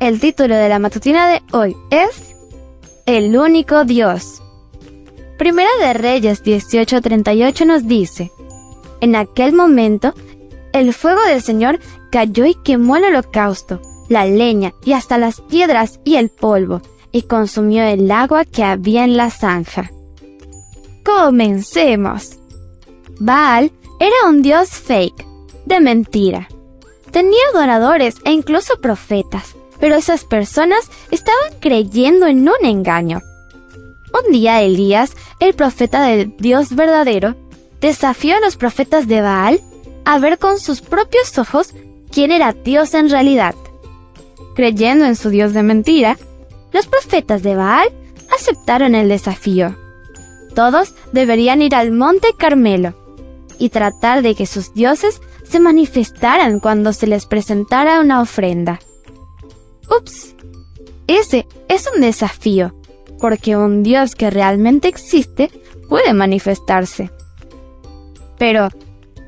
El título de la matutina de hoy es El único Dios. Primera de Reyes 18:38 nos dice, En aquel momento, el fuego del Señor cayó y quemó el holocausto, la leña y hasta las piedras y el polvo, y consumió el agua que había en la zanja. Comencemos. Baal era un dios fake, de mentira. Tenía adoradores e incluso profetas, pero esas personas estaban creyendo en un engaño. Un día Elías, el profeta del Dios verdadero, desafió a los profetas de Baal a ver con sus propios ojos quién era Dios en realidad. Creyendo en su Dios de mentira, los profetas de Baal aceptaron el desafío. Todos deberían ir al monte Carmelo y tratar de que sus dioses se manifestaran cuando se les presentara una ofrenda. Ups, ese es un desafío, porque un Dios que realmente existe puede manifestarse. Pero,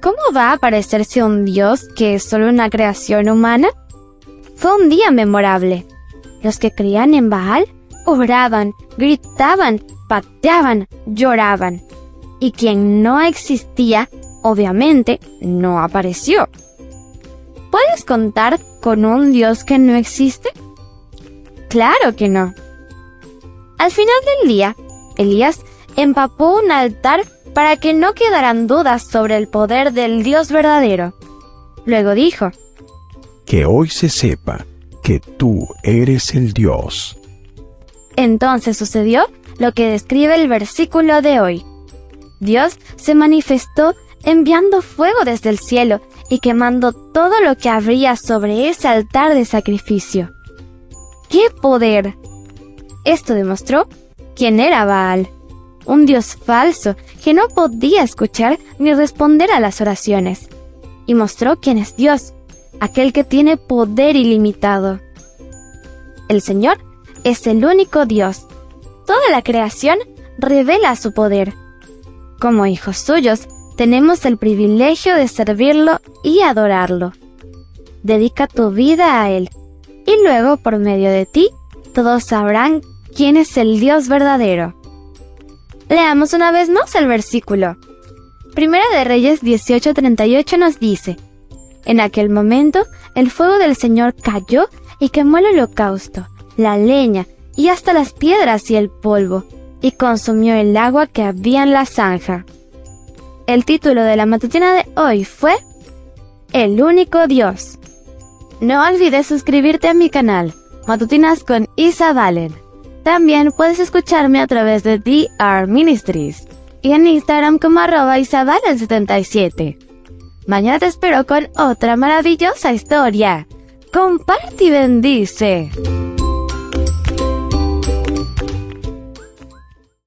¿cómo va a parecerse un Dios que es solo una creación humana? Fue un día memorable. Los que creían en Baal oraban, gritaban, pateaban, lloraban. Y quien no existía, obviamente, no apareció. ¿Puedes contar con un Dios que no existe? Claro que no. Al final del día, Elías empapó un altar para que no quedaran dudas sobre el poder del Dios verdadero. Luego dijo, Que hoy se sepa que tú eres el Dios. Entonces sucedió lo que describe el versículo de hoy. Dios se manifestó enviando fuego desde el cielo y quemando todo lo que habría sobre ese altar de sacrificio. ¡Qué poder! Esto demostró quién era Baal, un dios falso que no podía escuchar ni responder a las oraciones, y mostró quién es Dios, aquel que tiene poder ilimitado. El Señor es el único Dios. Toda la creación revela su poder. Como hijos suyos, tenemos el privilegio de servirlo y adorarlo. Dedica tu vida a Él, y luego por medio de ti, todos sabrán quién es el Dios verdadero. Leamos una vez más el versículo. Primera de Reyes 18:38 nos dice, En aquel momento el fuego del Señor cayó y quemó el holocausto, la leña y hasta las piedras y el polvo, y consumió el agua que había en la zanja. El título de la matutina de hoy fue El único Dios. No olvides suscribirte a mi canal, Matutinas con Isa Valen. También puedes escucharme a través de DR Ministries y en Instagram como arroba isabalen77. Mañana te espero con otra maravillosa historia. Comparte y bendice.